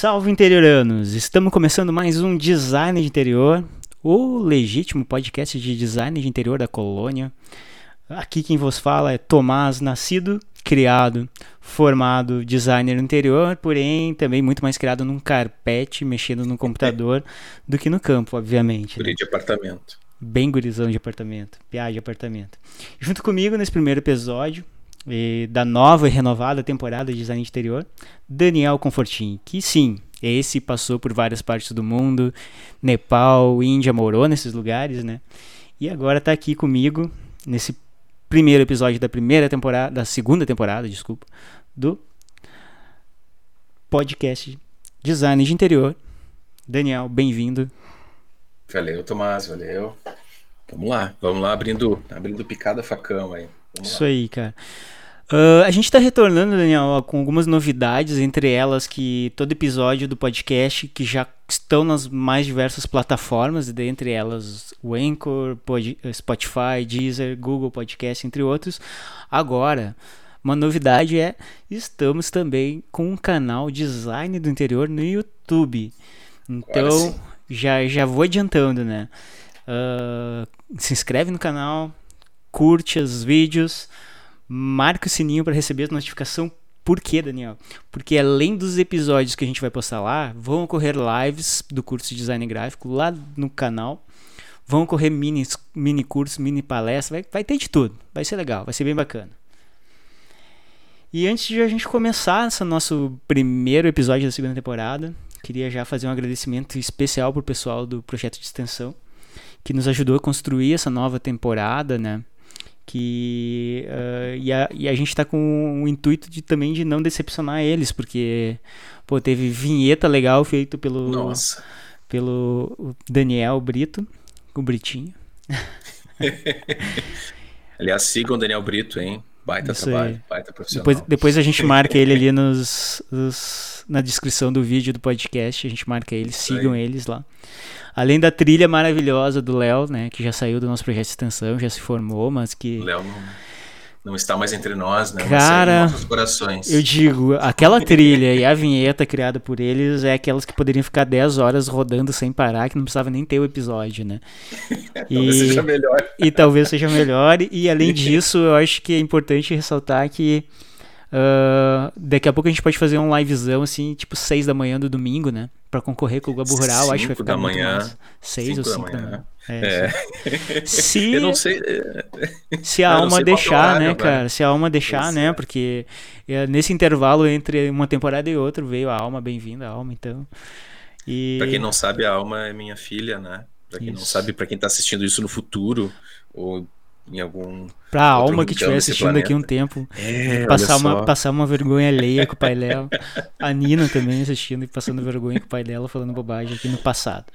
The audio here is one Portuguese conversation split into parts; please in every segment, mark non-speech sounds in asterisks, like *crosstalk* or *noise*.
salve interioranos! Estamos começando mais um Design de Interior, o legítimo podcast de design de interior da colônia. Aqui quem vos fala é Tomás, nascido, criado, formado designer no interior, porém também muito mais criado num carpete, mexendo no computador, *laughs* do que no campo, obviamente. Guri né? de apartamento. Bem gurizão de apartamento, piada de apartamento. Junto comigo nesse primeiro episódio, da nova e renovada temporada de design de interior, Daniel Confortin, que sim, esse passou por várias partes do mundo, Nepal, Índia, morou nesses lugares, né? E agora está aqui comigo nesse primeiro episódio da primeira temporada, da segunda temporada, desculpa, do podcast Design de Interior. Daniel, bem-vindo. Valeu, Tomás, valeu. Vamos lá, vamos lá, abrindo, abrindo picada facão aí. Vamos Isso aí, cara. Uh, a gente está retornando, Daniel, com algumas novidades, entre elas que todo episódio do podcast que já estão nas mais diversas plataformas, dentre elas o Anchor, Pod, Spotify, Deezer, Google Podcast, entre outros. Agora, uma novidade é estamos também com um canal Design do Interior no YouTube. Então, já, já vou adiantando, né? Uh, se inscreve no canal, curte os vídeos, marca o sininho para receber a notificação. Por quê, Daniel? Porque além dos episódios que a gente vai postar lá, vão ocorrer lives do curso de design gráfico lá no canal. Vão ocorrer mini, mini curso, mini palestra, vai, vai ter de tudo. Vai ser legal, vai ser bem bacana. E antes de a gente começar esse nosso primeiro episódio da segunda temporada, queria já fazer um agradecimento especial pro pessoal do projeto de extensão que nos ajudou a construir essa nova temporada, né? Que uh, e, a, e a gente está com o intuito de também de não decepcionar eles, porque pô, teve vinheta legal feito pelo Nossa. pelo Daniel Brito, o Britinho. *laughs* Aliás, sigam o Daniel Brito, hein? Baita Isso trabalho, aí. baita profissional. Depois, depois a gente marca ele ali nos, nos- na descrição do vídeo do podcast. A gente marca eles, sigam eles lá. Além da trilha maravilhosa do Léo, né? Que já saiu do nosso projeto de extensão, já se formou, mas que. O Léo não, não está mais entre nós, né? Cara, nossos corações. Eu digo, aquela trilha e a vinheta criada por eles é aquelas que poderiam ficar 10 horas rodando sem parar, que não precisava nem ter o episódio, né? *laughs* Talvez seja melhor. e talvez seja melhor. E além *laughs* disso, eu acho que é importante ressaltar que ah, daqui a pouco a gente pode fazer um livezão assim, tipo 6 da manhã do domingo, né? Pra concorrer com o Globo Rural, acho que vai Cinco ficar da manhã. massa. 6 ou 5 Cinco da da manhã. manhã. É, É. Se, *laughs* Eu não sei. é, se a *laughs* eu não alma é deixar, horário, né, velho. cara? Se a alma deixar, né? Porque é, nesse intervalo entre uma temporada e outra veio a alma, bem-vinda a alma, então. E... Pra quem não sabe, a Alma é minha filha, né? Pra quem não Isso. sabe, pra quem tá assistindo isso no futuro, ou em algum. Pra alma que estiver assistindo aqui um tempo, É, passar uma, passar uma vergonha alheia com o pai dela. A Nina também assistindo e passando vergonha com o pai dela, falando bobagem aqui no passado.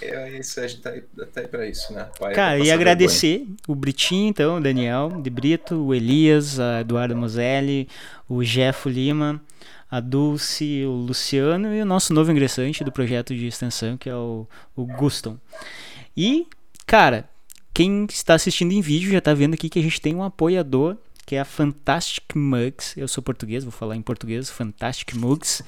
É isso, a gente tá aí, tá aí pra isso, né? Pai é Cara, pra e agradecer o Britinho, então, o Daniel de Brito, o Elias, a Eduardo Moselli, o Jeffo Lima, a Dulce, o Luciano e o nosso novo ingressante do projeto de extensão, que é o, o Guston. E, cara, quem está assistindo em vídeo já tá vendo aqui que a gente tem um apoiador, que é a Fantastic Mugs. Eu sou português, vou falar em português, Fantastic Mugs.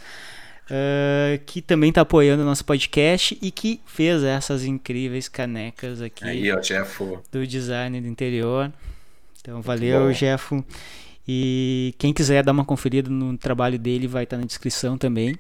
ah, que também tá apoiando o nosso podcast e que fez essas incríveis canecas aqui Aí, ó, Jeff. do design do interior. Então, valeu, bom. Jeffo. E quem quiser dar uma conferida no trabalho dele vai estar na descrição também.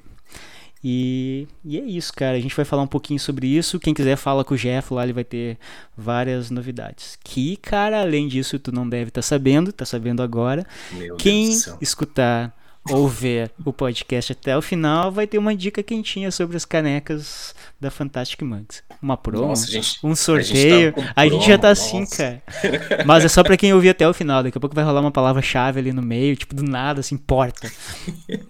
E, e é isso, cara. A gente vai falar um pouquinho sobre isso. Quem quiser fala com o Jeff lá, ele vai ter várias novidades. Que, cara, além disso, tu não deve estar sabendo, tá sabendo agora. Meu Quem escutar ou ver o podcast até o final vai ter uma dica quentinha sobre as canecas da Fantastic Mugs. Uma promo, Nossa, gente- um a gente sorteio. tá A gente já tá assim, nossa. cara. Mas é só pra quem ouvir até o final. Daqui a pouco vai rolar uma palavra-chave ali no meio, tipo, do nada, assim, porta.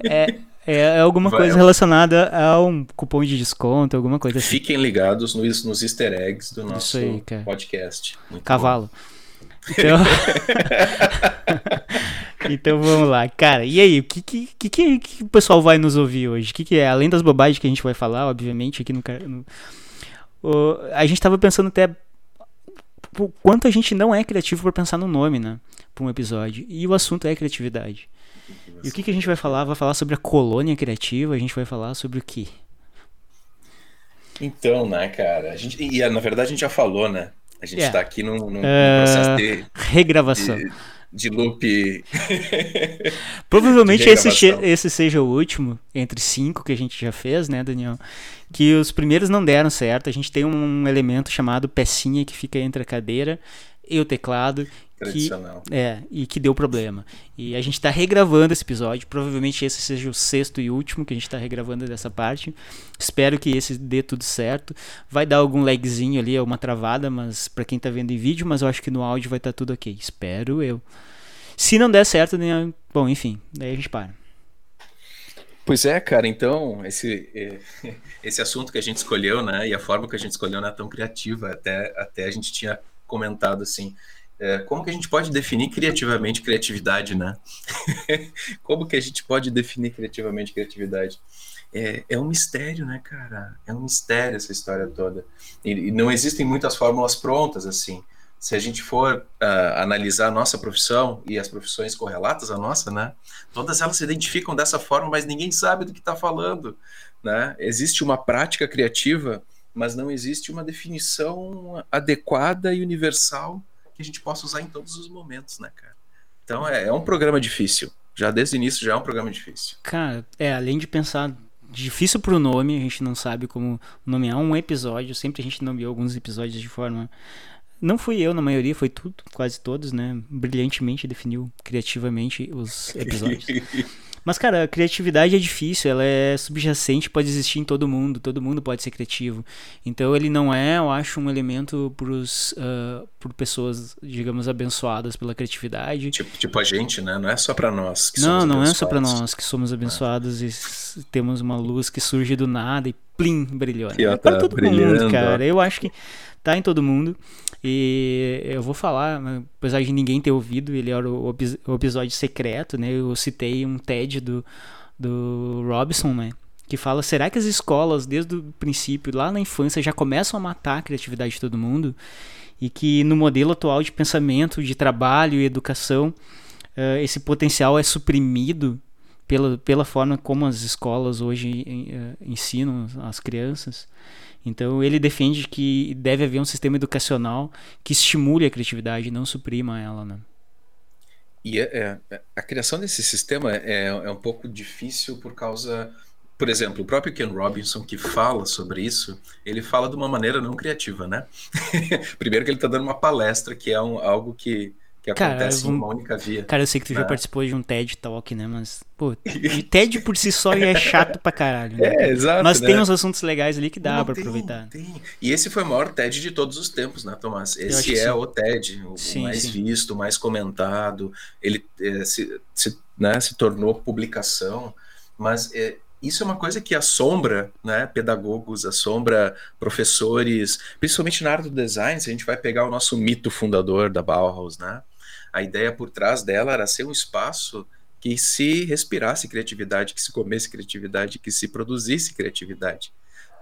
É, é alguma Vai. coisa relacionada a um cupom de desconto, alguma coisa assim. Fiquem ligados nos, nos easter eggs do nosso aí, podcast. Muito Cavalo. Então... *laughs* então vamos lá, cara. E aí, o que, que, que, que- o pessoal vai nos ouvir hoje? O que, que é? Além das bobagens que a gente vai falar, obviamente, aqui no. no- o- a gente tava pensando até o quanto a gente não é criativo por pensar no nome, né? Pra um episódio. E o assunto é criatividade. E o que, que a gente vai falar? Vai falar sobre a colônia criativa? A gente vai falar sobre o quê? Então, né, cara? A gente, e na verdade a gente já falou, né? A gente está é. aqui num, num, uh, processo de regravação. De, de loop. *laughs* Provavelmente de esse, esse seja o último, entre cinco que a gente já fez, né, Daniel? Que os primeiros não deram certo. A gente tem um elemento chamado pecinha que fica entre a cadeira e o teclado Tradicional. Que, é, e que deu problema. E a gente está regravando esse episódio. Provavelmente esse seja o sexto e último que a gente está regravando dessa parte. Espero que esse dê tudo certo. Vai dar algum lagzinho ali, uma travada, mas para quem está vendo em vídeo, mas eu acho que no áudio vai estar tá tudo ok. Espero eu. Se não der certo, nem... bom, enfim, daí a gente para. Pois é, cara, então, esse, *laughs* esse assunto que a gente escolheu, né, e a forma que a gente escolheu não é tão criativa, até, até a gente tinha comentado assim, é, como que a gente pode definir criativamente criatividade, né? *laughs* como que a gente pode definir criativamente criatividade? É, é, um mistério, né, cara? É um mistério essa história toda. E, e não existem muitas fórmulas prontas, assim. Se a gente for uh, analisar a nossa profissão e as profissões correlatas à nossa, né? Todas elas se identificam dessa forma, mas ninguém sabe do que está falando, né? Existe uma prática criativa, mas não existe uma definição adequada e universal que a gente possa usar em todos os momentos, né, cara? Então é, é um programa difícil. Já desde o início já é um programa difícil. Cara, é, além de pensar difícil pro nome, a gente não sabe como nomear um episódio, sempre a gente nomeou alguns episódios de forma não fui eu na maioria, foi tudo, quase todos, né? Brilhantemente definiu criativamente os *laughs* episódios. Mas, cara, a criatividade é difícil, ela é subjacente, pode existir em todo mundo, todo mundo pode ser criativo. Então, ele não é, eu acho, um elemento pros, uh, por pessoas, digamos, abençoadas pela criatividade. Tipo, tipo a gente, né? Não é só para nós que não, somos Não, não é só para nós que somos abençoados é. e temos uma luz que surge do nada e plim, brilhou. É para todo mundo, cara. Eu acho que tá em todo mundo. E eu vou falar, apesar de ninguém ter ouvido, ele era o, o episódio secreto, né? Eu citei um TED do, do Robson, né? Que fala: será que as escolas, desde o princípio, lá na infância, já começam a matar a criatividade de todo mundo? E que no modelo atual de pensamento, de trabalho e educação, uh, esse potencial é suprimido pela, pela forma como as escolas hoje uh, ensinam as crianças? Então ele defende que deve haver um sistema educacional que estimule a criatividade, não suprima ela, né? E é, é, a criação desse sistema é, é um pouco difícil por causa, por exemplo, o próprio Ken Robinson que fala sobre isso, ele fala de uma maneira não criativa, né? *laughs* Primeiro que ele está dando uma palestra que é um, algo que que acontece cara, em uma única via. Cara, eu sei que tu né? já participou de um TED Talk, né? Mas, pô, *laughs* TED por si só é chato pra caralho. Né? É, exato. Mas né? tem uns assuntos legais ali que dá Não, pra tem, aproveitar. Tem. E esse foi o maior TED de todos os tempos, né, Tomás? Esse é sim. o TED, o sim, mais sim. visto, o mais comentado. Ele é, se, se, né, se tornou publicação, mas é, isso é uma coisa que assombra né, pedagogos, assombra professores, principalmente na área do design, se a gente vai pegar o nosso mito fundador da Bauhaus, né? A ideia por trás dela era ser um espaço que se respirasse criatividade, que se comesse criatividade, que se produzisse criatividade.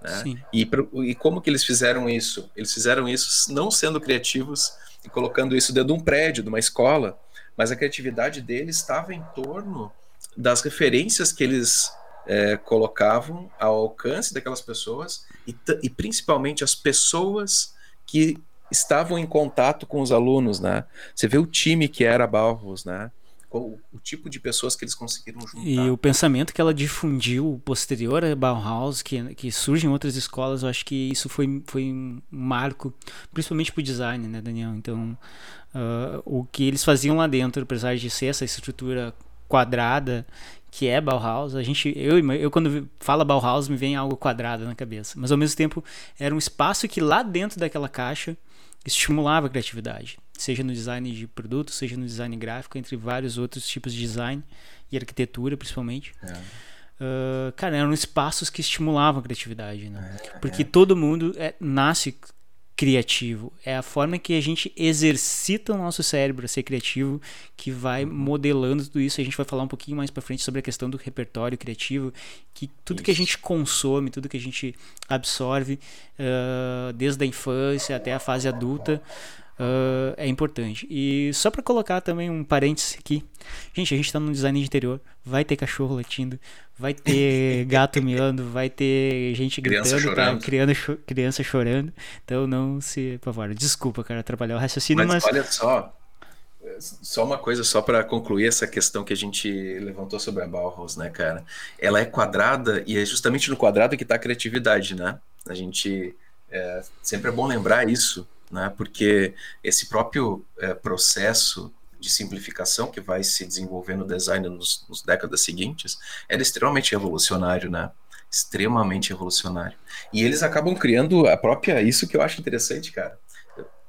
Né? E, e como que eles fizeram isso? Eles fizeram isso não sendo criativos e colocando isso dentro de um prédio, de uma escola, mas a criatividade deles estava em torno das referências que eles é, colocavam ao alcance daquelas pessoas e, e principalmente as pessoas que estavam em contato com os alunos, né? Você vê o time que era Bauhaus, né? O, o, tipo de pessoas que eles conseguiram juntar. E o pensamento que ela difundiu posterior a Bauhaus, que, que surge em outras escolas, eu acho que isso foi, foi um marco, principalmente para o design, né, Daniel? Então, uh, o que eles faziam lá dentro, apesar de ser essa estrutura quadrada que é Bauhaus, a gente, eu, eu quando falo Bauhaus me vem algo quadrado na cabeça, mas ao mesmo tempo era um espaço que lá dentro daquela caixa estimulava a criatividade, seja no design de produto, seja no design gráfico, entre vários outros tipos de design e arquitetura, principalmente. É. Uh, cara, eram espaços que estimulavam a criatividade, né? É, Porque é. todo mundo é, nasce criativo. É a forma que a gente exercita o nosso cérebro a ser criativo que vai uhum. modelando tudo isso. A gente vai falar um pouquinho mais para frente sobre a questão do repertório criativo, que tudo isso. que a gente consome, tudo que a gente absorve, uh, desde a infância até a fase adulta, uh, é importante. E só para colocar também um parênteses aqui, gente, a gente está no design de interior, vai ter cachorro latindo, vai ter *laughs* gato miando, vai ter gente criança gritando, tá? criança, cho criança chorando. Então não se apavora. Desculpa, cara, atrapalhar o raciocínio, mas, mas... olha só, só uma coisa, só para concluir essa questão que a gente levantou sobre a Bauhaus, né, cara? Ela é quadrada e é justamente no quadrado que está a criatividade, né? A gente é, sempre é bom lembrar isso, né? Porque esse próprio é, processo de simplificação que vai se desenvolver no design nos, nos décadas seguintes era extremamente revolucionário, né? Extremamente revolucionário. E eles acabam criando a própria. Isso que eu acho interessante, cara.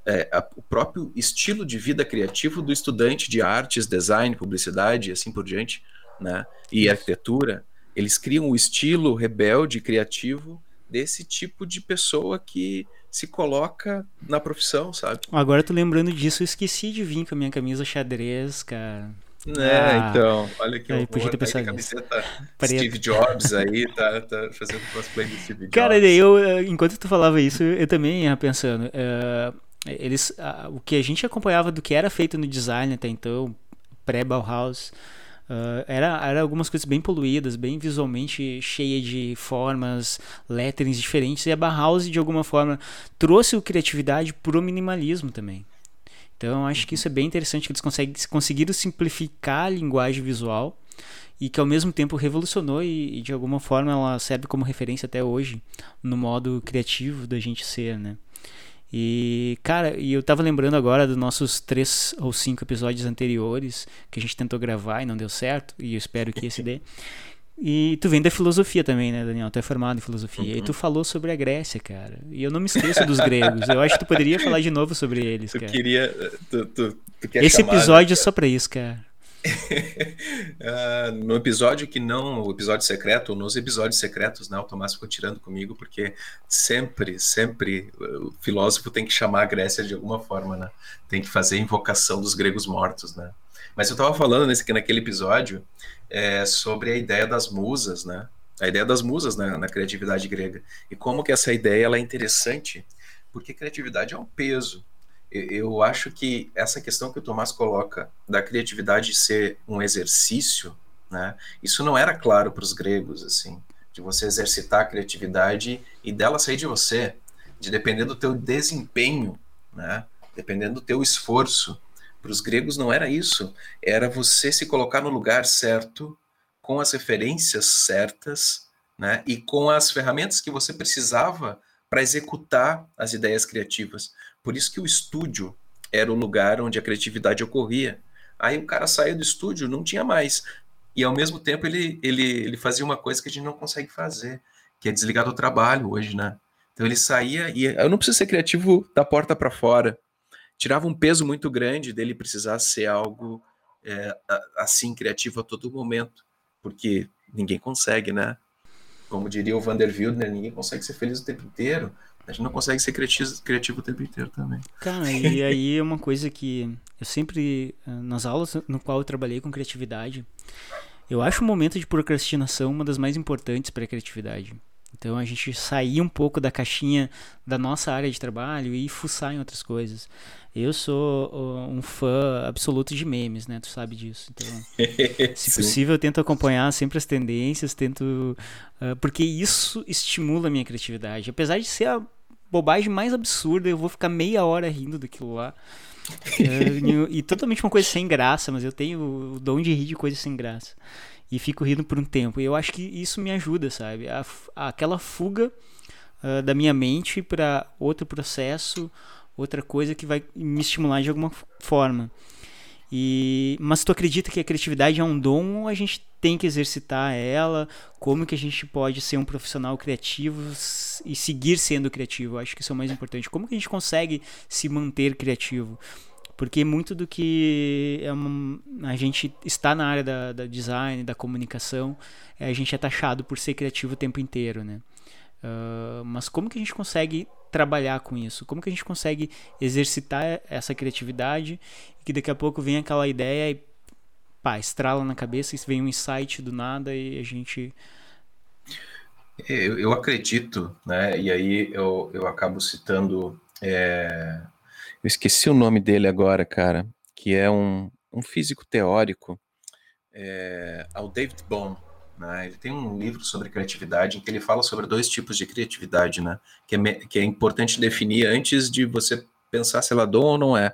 É, a, o próprio estilo de vida criativo do estudante de artes, design, publicidade e assim por diante, né? E arquitetura. Eles criam o estilo rebelde criativo desse tipo de pessoa que se coloca na profissão, sabe? Agora eu tô lembrando disso, eu esqueci de vir com a minha camisa xadrez, cara. É, ah, então, olha que horror, podia ter pensado a camiseta *laughs* Steve Jobs aí, tá, tá fazendo cosplay do Steve Jobs. Cara, eu, enquanto tu falava isso, eu também ia pensando, uh, eles, uh, o que a gente acompanhava do que era feito no design até então, pré-Bauhaus, Uh, era, era algumas coisas bem poluídas, bem visualmente cheia de formas, letterings diferentes, e a Bauhaus, de alguma forma, trouxe o criatividade para o minimalismo também. Então, acho que isso é bem interessante, que eles conseguem, conseguiram simplificar a linguagem visual e que, ao mesmo tempo, revolucionou e, e, de alguma forma, ela serve como referência até hoje no modo criativo da gente ser, né? E, cara, e eu tava lembrando agora dos nossos três ou cinco episódios anteriores que a gente tentou gravar e não deu certo, e eu espero que esse dê. E tu vem da filosofia também, né, Daniel? Tu é formado em filosofia. Uhum. E tu falou sobre a Grécia, cara. E eu não me esqueço dos gregos. Eu acho que tu poderia falar de novo sobre eles, *laughs* tu cara. Queria, tu, tu, tu Esse chamar, episódio né? é só pra isso, cara. Uh, *laughs* no episódio que não, o episódio secreto, ou nos episódios secretos, né, o Tomás ficou tirando comigo, porque sempre, sempre o filósofo tem que chamar a Grécia de alguma forma, né? Tem que fazer invocação dos gregos mortos, né? Mas eu estava falando nesse, naquele episódio é, sobre a ideia das musas, né? A ideia das musas né, na criatividade grega. E como que essa ideia ela é interessante, porque criatividade é um peso, eu acho que essa questão que o Tomás coloca da criatividade ser um exercício, né? Isso não era claro para os gregos, assim, de você exercitar a criatividade e dela sair de você, de depender do teu desempenho, né? Dependendo do teu esforço. Para os gregos não era isso, era você se colocar no lugar certo, com as referências certas, né? E com as ferramentas que você precisava para executar as ideias criativas. Por isso que o estúdio era o lugar onde a criatividade ocorria. Aí o cara saiu do estúdio, não tinha mais. E ao mesmo tempo ele, ele, ele fazia uma coisa que a gente não consegue fazer, que é desligar do trabalho hoje, né? Então ele saía e eu não preciso ser criativo da porta para fora. Tirava um peso muito grande dele precisar ser algo é, assim criativo a todo momento, porque ninguém consegue, né? Como diria o Vander Wildner, ninguém consegue ser feliz o tempo inteiro. A gente não consegue ser criativo, criativo o tempo inteiro também. Cara, e *laughs* aí é uma coisa que eu sempre, eh, nas aulas no qual eu trabalhei com criatividade, eu acho o momento de procrastinação uma das mais importantes para a criatividade. Então a gente sair um pouco da caixinha da nossa área de trabalho e fuçar em outras coisas. Eu sou um fã absoluto de memes, né? Tu sabe disso. Então, *laughs* se possível, eu tento acompanhar sempre as tendências, tento. Uh, porque isso estimula a minha criatividade. Apesar de ser a bobagem mais absurda, eu vou ficar meia hora rindo daquilo lá. *laughs* uh, e totalmente uma coisa sem graça, mas eu tenho o dom de rir de coisas sem graça. E fico rindo por um tempo. E eu acho que isso me ajuda, sabe? A, aquela fuga uh, da minha mente para outro processo outra coisa que vai me estimular de alguma forma. E, mas tu acredita que a criatividade é um dom ou a gente tem que exercitar ela? Como que a gente pode ser um profissional criativo e seguir sendo criativo? Eu acho que isso é o mais importante. Como que a gente consegue se manter criativo? Porque muito do que é uma, a gente está na área da, da design, da comunicação, é, a gente é taxado por ser criativo o tempo inteiro, né? Uh, mas como que a gente consegue trabalhar com isso? Como que a gente consegue exercitar essa criatividade e que daqui a pouco vem aquela ideia e pá, estrala na cabeça vem um insight do nada e a gente eu, eu acredito, né? E aí eu, eu acabo citando é, Eu esqueci o nome dele agora, cara, que é um, um físico teórico, é, ao David Bohm. Né? Ele tem um livro sobre criatividade em que ele fala sobre dois tipos de criatividade, né? que, é, que é importante definir antes de você pensar se ela é dom ou não é.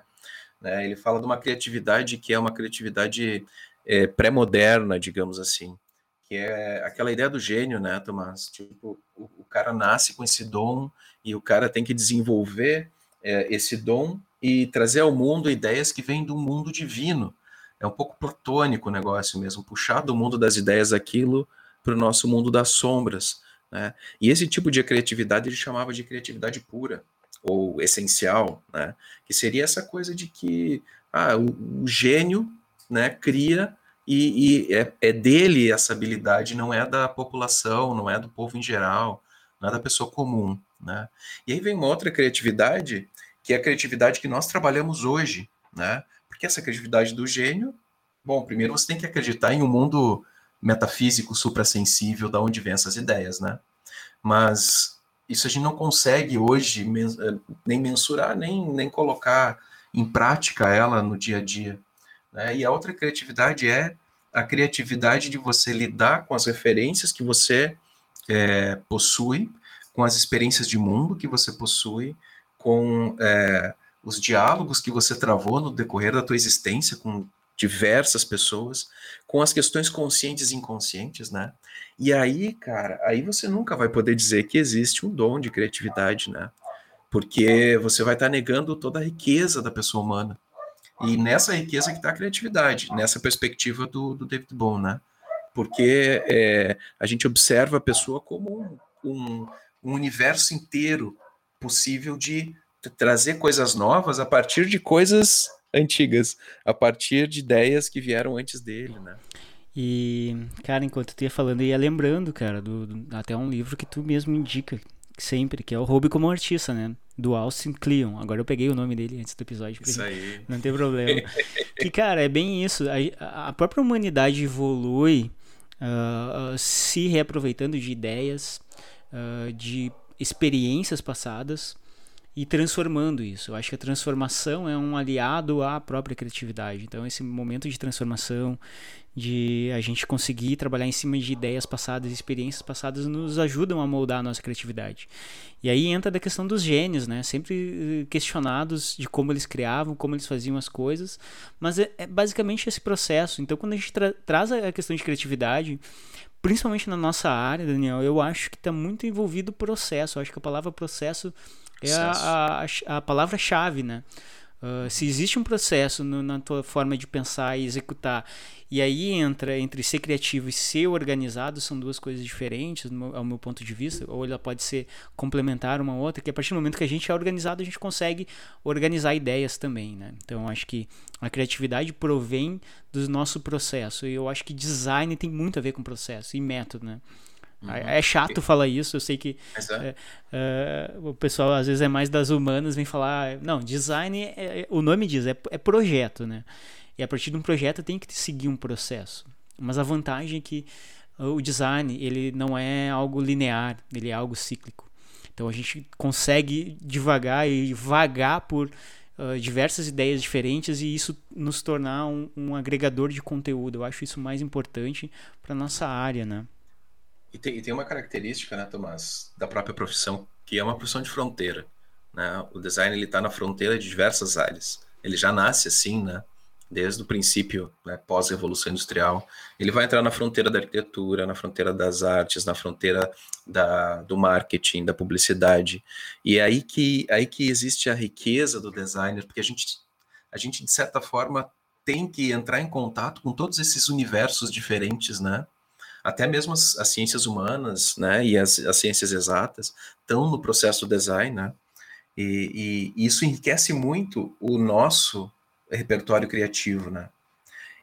Né? Ele fala de uma criatividade que é uma criatividade é, pré-moderna, digamos assim, que é aquela ideia do gênio, né, Tomás? Tipo, o, o cara nasce com esse dom e o cara tem que desenvolver é, esse dom e trazer ao mundo ideias que vêm do mundo divino. É um pouco platônico o negócio mesmo, puxar do mundo das ideias aquilo para o nosso mundo das sombras. Né? E esse tipo de criatividade ele chamava de criatividade pura ou essencial, né? que seria essa coisa de que ah, o, o gênio né, cria e, e é, é, dele essa habilidade, não é da população, não é do povo em geral, não é da pessoa comum. Né? E aí vem uma outra criatividade que é a criatividade que nós trabalhamos hoje, né? Porque essa criatividade do gênio, bom, primeiro você tem que acreditar em um mundo metafísico suprassensível da onde vem essas ideias, né? Mas isso a gente não consegue hoje eh, nem mensurar, nem, nem colocar em prática ela no dia a dia. Né? E a outra criatividade é a criatividade de você lidar com as referências que você é, possui, com as experiências de mundo que você possui, com é, os diálogos que você travou no decorrer da tua existência com diversas pessoas, com as questões conscientes e inconscientes, né? E aí, cara, aí você nunca vai poder dizer que existe um dom de criatividade, né? Porque você vai estar negando toda a riqueza da pessoa humana. E nessa riqueza que está a criatividade, nessa perspectiva do, do David Bohm, né? Porque é, a gente observa a pessoa como um, um, um universo inteiro possível de trazer coisas novas a partir de coisas antigas, a partir de ideias que vieram antes dele, né? E, cara, enquanto tu ia falando, eu ia lembrando, cara, do, do, até um livro que tu mesmo indica sempre, que é o Hobby como Artista, né? Do Austin Kleon. Agora eu peguei o nome dele antes do episódio. Isso aí. Não tem problema. que, cara, é bem isso. A, a própria humanidade evolui uh, uh, se reaproveitando de ideias, uh, de experiências passadas e transformando isso. Eu acho que a transformação é um aliado à própria criatividade. Então, esse momento de transformação, de a gente conseguir trabalhar em cima de ideias passadas, experiências passadas, nos ajudam a moldar a nossa criatividade. E aí entra da questão dos gênios, né? Sempre eh, questionados de como eles criavam, como eles faziam as coisas, mas é, é basicamente esse processo. Então, quando a gente tra traz a questão de criatividade, principalmente na nossa área, Daniel, eu acho que está muito envolvido o processo. Eu acho que a palavra processo é a, a, a palavra-chave, né? Uh, se existe um processo no, na tua forma de pensar e executar, e aí entra entre ser criativo e ser organizado, são duas coisas diferentes, ao meu ponto de vista, ou ela pode ser complementar uma outra, que a partir do momento que a gente é organizado, a gente consegue organizar ideias também, né? Então, acho que a criatividade provém do nosso processo, e eu acho que design tem muito a ver com processo e método, né? Uhum. É chato falar isso, eu sei que é, é, o pessoal às vezes é mais das humanas, vem falar. Não, design, é, é, o nome diz, é, é projeto, né? E a partir de um projeto tem que seguir um processo. Mas a vantagem é que o design ele não é algo linear, ele é algo cíclico. Então a gente consegue devagar e vagar por uh, diversas ideias diferentes e isso nos tornar um, um agregador de conteúdo. Eu acho isso mais importante para nossa área, né? E tem, e tem uma característica, né, Tomás, da própria profissão, que é uma profissão de fronteira. Né? O design ele está na fronteira de diversas áreas. Ele já nasce assim, né? Desde o princípio, né, pós-revolução industrial, ele vai entrar na fronteira da arquitetura, na fronteira das artes, na fronteira da, do marketing, da publicidade. E é aí que, aí que existe a riqueza do designer, porque a gente, a gente de certa forma tem que entrar em contato com todos esses universos diferentes, né? até mesmo as, as ciências humanas, né, e as, as, ciências exatas estão no processo do design, né, e, e, isso enriquece muito o nosso repertório criativo, né.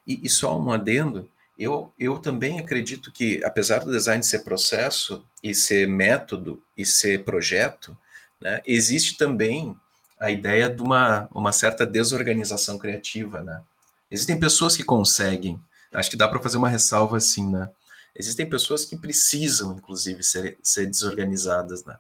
E, e só um adendo, eu, eu também acredito que, apesar do design ser processo e ser método e ser projeto, né, existe também a ideia de uma, uma certa desorganização criativa, né. Existem pessoas que conseguem, acho que dá para fazer uma ressalva assim, né, Existem pessoas que precisam, inclusive, ser, ser desorganizadas, né?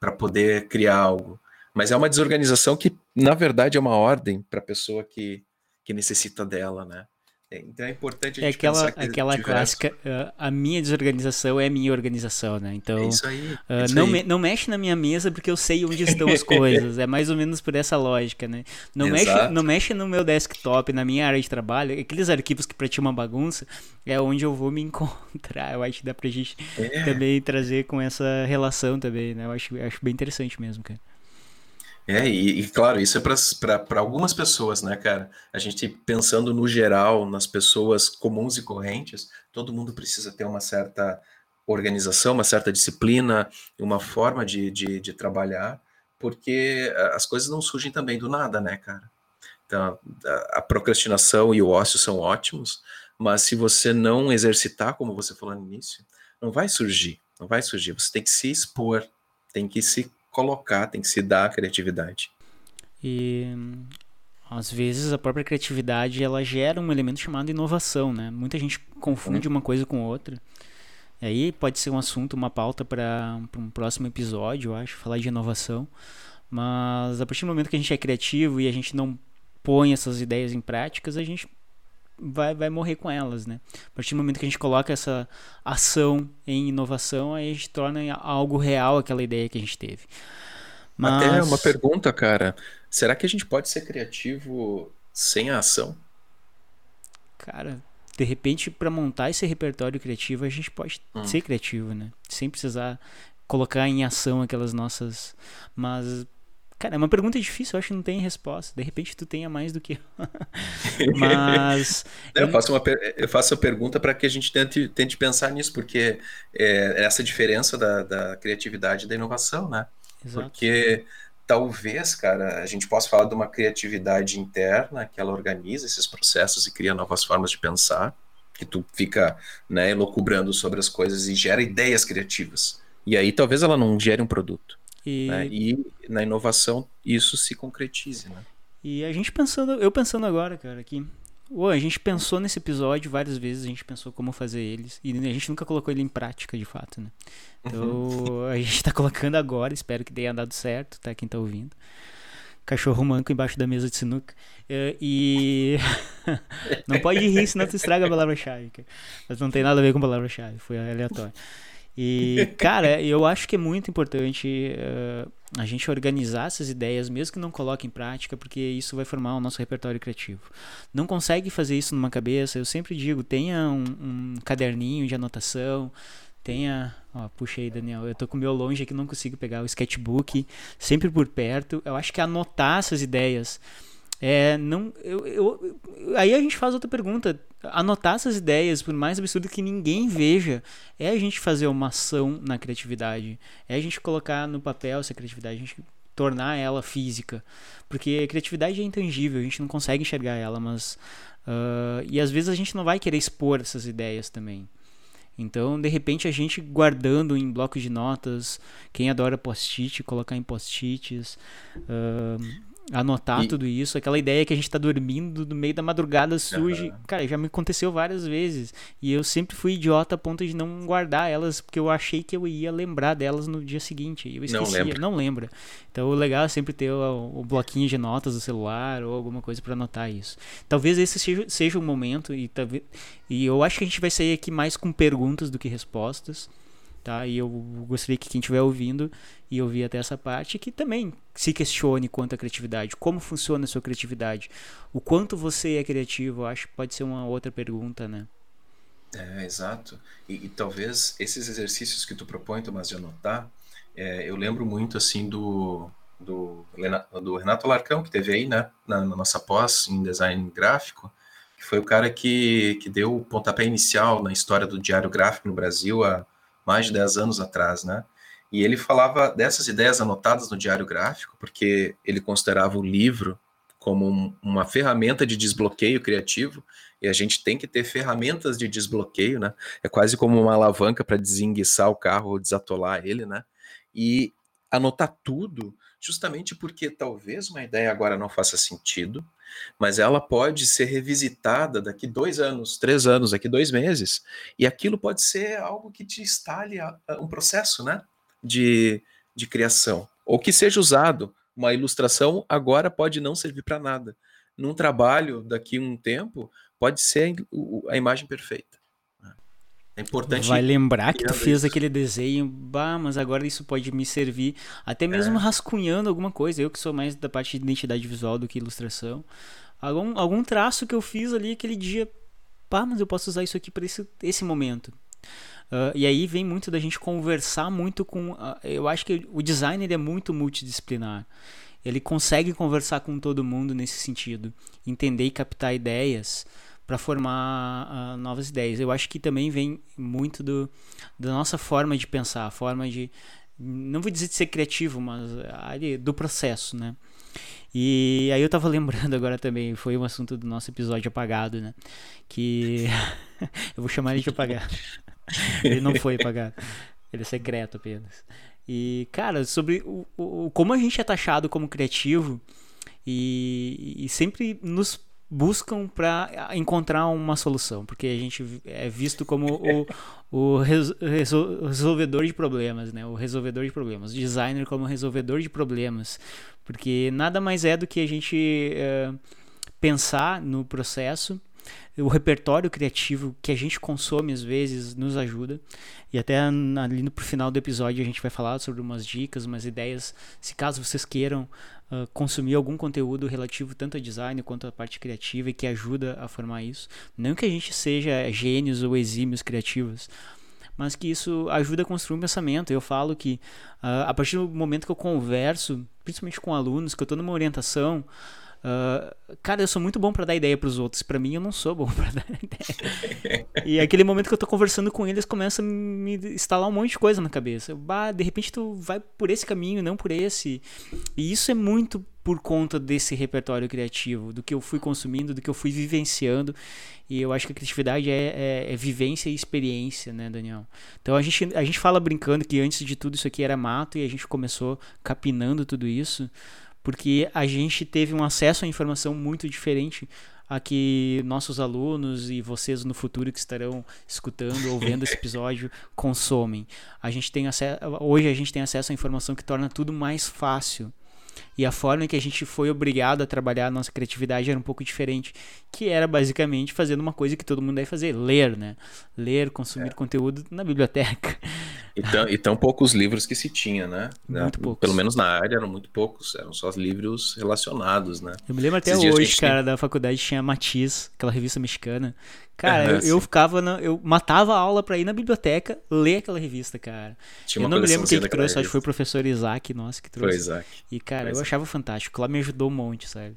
Para poder criar algo. Mas é uma desorganização que, na verdade, é uma ordem para a pessoa que, que necessita dela, né? Então é importante a é gente é aquela, aquela clássica, uh, a minha desorganização é a minha organização, né? Então, é isso aí, uh, isso não. Me, não mexe na minha mesa porque eu sei onde estão as *laughs* coisas. é mais ou menos por essa lógica, né? Não mexe, não mexe no meu desktop, na minha área de trabalho. Aqueles arquivos que pra ti é uma bagunça, é onde eu vou me *laughs* encontrar. Eu acho que dá pra gente é. também trazer com essa relação também, né? Eu acho, eu acho bem interessante mesmo, cara. É, e, e, claro, isso é para algumas pessoas, né, cara? A gente pensando no geral, nas pessoas comuns e correntes, todo mundo precisa ter uma certa organização, uma certa disciplina, uma forma de, de, de trabalhar, porque as coisas não surgem também do nada, né, cara? Então, a procrastinação e o ócio são ótimos, mas se você não exercitar, como você falou no início, não vai surgir, não vai surgir. Você tem que se expor, tem que se colocar, tem que se dar a criatividade. E às vezes a própria criatividade ela gera um elemento chamado inovação, né? Muita gente confunde hum. uma coisa com outra. E aí pode ser um assunto, uma pauta para um próximo episódio, eu acho, falar de inovação. Mas a partir do momento que a gente é criativo e a gente não põe essas ideias em práticas, a gente vai, vai morrer com elas, né? A partir do momento que a gente coloca essa ação em inovação, aí a gente torna algo real aquela ideia que a gente teve. Mas... Até uma pergunta, cara. Será que a gente pode ser criativo sem a ação? Cara, de repente, para montar esse repertório criativo, a gente pode hum. ser criativo, né? Sem precisar colocar em ação aquelas nossas. Mas Cara, é uma pergunta difícil, eu acho que não tem resposta. De repente tu tenha mais do que *laughs* Mas. eu, faço uma, eu faço a pergunta para que a gente tente, tente pensar nisso, porque é essa diferença da, da criatividade e da inovação, né? Exato. Porque talvez, cara, a gente possa falar de uma criatividade interna que ela organiza esses processos e cria novas formas de pensar, que tu fica né, elocubrando sobre as coisas e gera ideias criativas. E aí talvez ela não gere um produto. E... Né? e na inovação isso se concretize, né? E a gente pensando, eu pensando agora, cara, aqui. Uou, a gente pensou nesse episódio várias vezes, a gente pensou como fazer eles. E a gente nunca colocou ele em prática, de fato, né? Então, uhum. a gente tá colocando agora, espero que tenha dado certo, tá? Quem tá ouvindo. Cachorro manco embaixo da mesa de sinuca. Uh, e. *laughs* não pode rir, senão tu estraga a palavra-chave. Mas não tem nada a ver com palavra-chave, foi aleatório. E, cara, eu acho que é muito importante uh, a gente organizar essas ideias, mesmo que não coloque em prática, porque isso vai formar o nosso repertório criativo. Não consegue fazer isso numa cabeça, eu sempre digo, tenha um, um caderninho de anotação, tenha. Ó, puxa aí, Daniel. Eu tô com o meu longe aqui, não consigo pegar o sketchbook, sempre por perto. Eu acho que anotar essas ideias é, não, eu, eu, aí a gente faz outra pergunta. Anotar essas ideias, por mais absurdo que ninguém veja, é a gente fazer uma ação na criatividade. É a gente colocar no papel essa criatividade, a gente tornar ela física. Porque a criatividade é intangível, a gente não consegue enxergar ela, mas. Uh, e às vezes a gente não vai querer expor essas ideias também. Então, de repente, a gente guardando em blocos de notas, quem adora post-it, colocar em post-its. Uh, anotar e... tudo isso, aquela ideia que a gente tá dormindo no meio da madrugada surge. Uhum. Cara, já me aconteceu várias vezes. E eu sempre fui idiota a ponto de não guardar elas, porque eu achei que eu ia lembrar delas no dia seguinte. E eu esquecia, não, não lembra. Então o legal é sempre ter o, o, bloquinho de notas do celular ou alguma coisa para anotar isso. Talvez esse seja, seja o momento, e, talvez, e eu acho que a gente vai sair aqui mais com perguntas do que respostas tá? E eu gostaria que quem estiver ouvindo e ouvir até essa parte que também se questione quanto à criatividade, como funciona a sua criatividade, o quanto você é criativo, acho que pode ser uma outra pergunta, né? É, exato. E, e talvez esses exercícios que tu propõe, Tomás, de anotar, é, eu lembro muito assim do, do, do Renato Larcão, que teve aí, né, na, na nossa pós em design gráfico, que foi o cara que, que deu o pontapé inicial na história do diário gráfico no Brasil há mais de 10 anos atrás, né? E ele falava dessas ideias anotadas no diário gráfico, porque ele considerava o livro como um, uma ferramenta de desbloqueio criativo, e a gente tem que ter ferramentas de desbloqueio, né? É quase como uma alavanca para desenguiçar o carro ou desatolar ele, né? E anotar tudo, justamente porque talvez uma ideia agora não faça sentido, mas ela pode ser revisitada daqui dois anos, três anos, daqui dois meses, e aquilo pode ser algo que te instale um processo, né? De, de criação, ou que seja usado uma ilustração agora pode não servir para nada. Num trabalho, daqui um tempo, pode ser a imagem perfeita. É importante. Vai lembrar que tu fez isso. aquele desenho, bah, mas agora isso pode me servir, até mesmo é. rascunhando alguma coisa. Eu que sou mais da parte de identidade visual do que ilustração. Algum, algum traço que eu fiz ali aquele dia, pá, mas eu posso usar isso aqui para esse, esse momento. Uh, e aí vem muito da gente conversar muito com. Uh, eu acho que o design ele é muito multidisciplinar. Ele consegue conversar com todo mundo nesse sentido, entender e captar ideias para formar uh, novas ideias. Eu acho que também vem muito do, da nossa forma de pensar, a forma de, não vou dizer de ser criativo, mas ali, do processo, né? E aí eu tava *laughs* lembrando agora também, foi um assunto do nosso episódio apagado, né? Que *laughs* eu vou chamar ele de apagado. *laughs* ele não foi apagado. Ele é secreto apenas. E, cara, sobre o, o como a gente é taxado como criativo e, e sempre nos buscam para encontrar uma solução, porque a gente é visto como o, *laughs* o resolvedor de problemas, né? O resolvedor de problemas, o designer como resolvedor de problemas, porque nada mais é do que a gente é, pensar no processo o repertório criativo que a gente consome às vezes nos ajuda. E até ali no final do episódio a gente vai falar sobre umas dicas, umas ideias, se caso vocês queiram uh, consumir algum conteúdo relativo tanto a design quanto a parte criativa e que ajuda a formar isso. Não que a gente seja gênios ou exímios criativos, mas que isso ajuda a construir um pensamento. Eu falo que uh, a partir do momento que eu converso, principalmente com alunos, que eu estou numa orientação, Uh, cara, eu sou muito bom para dar ideia para os outros. Para mim, eu não sou bom *laughs* para dar ideia. e aquele momento que eu tô conversando com eles, começa a me instalar um monte de coisa na cabeça. Bah, de repente tu vai por esse caminho, não por esse. E isso é muito por conta desse repertório criativo, do que eu fui consumindo, do que eu fui vivenciando. E eu acho que a criatividade é, é, é, vivência e experiência, né, Daniel? Então a gente, a gente fala brincando que antes de tudo isso aqui era mato e a gente começou capinando tudo isso porque a gente teve um acesso à informação muito diferente a que nossos alunos e vocês no futuro que estarão escutando ou vendo esse *laughs* episódio consomem. A gente tem acesso, hoje a gente tem acesso à informação que torna tudo mais fácil. E a forma em que a gente foi obrigado a trabalhar a nossa criatividade era um pouco diferente, que era basicamente fazendo uma coisa que todo mundo deve fazer, ler, né? Ler, consumir é. conteúdo na biblioteca. *laughs* E tão, e tão poucos livros que se tinha, né? Muito poucos. Pelo menos na área eram muito poucos, eram só livros relacionados, né? Eu me lembro até Esses hoje, cara, da faculdade tinha Matiz, aquela revista mexicana. Cara, eu, eu, ficava, na, eu matava a aula pra ir na biblioteca ler aquela revista, cara. Tinha eu não me lembro quem que trouxe, acho que foi o professor Isaac, nossa, que trouxe. Foi Isaac. E, cara, foi eu Isaac. achava fantástico, lá me ajudou um monte, sabe?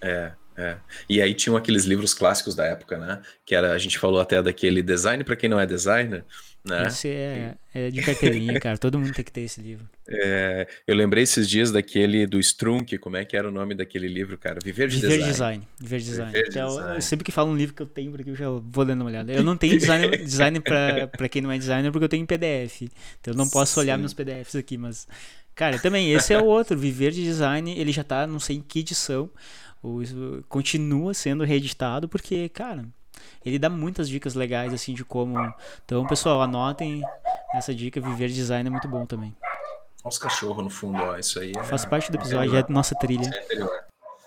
É, é. E aí tinham aqueles livros clássicos da época, né? Que era, a gente falou até daquele design para quem não é designer, né? Esse é, é de carteirinha, *laughs* cara. Todo mundo tem que ter esse livro. É, eu lembrei esses dias daquele do Strunk, como é que era o nome daquele livro, cara? Viver de Viver Design. Viver Design. Viver então, design. Eu, sempre que falo um livro que eu tenho por aqui, eu já vou dando uma olhada. Eu não tenho design, *laughs* design pra, pra quem não é designer, porque eu tenho em PDF. Então eu não posso Sim. olhar meus PDFs aqui, mas. Cara, também, esse é o outro. Viver de Design, ele já tá, não sei em que edição. Continua sendo reeditado, porque, cara ele dá muitas dicas legais, assim, de como. Então, pessoal, anotem essa dica. Viver design é muito bom também. Olha os cachorros no fundo, ó. Isso aí. É... Faz parte do episódio, é nossa trilha. É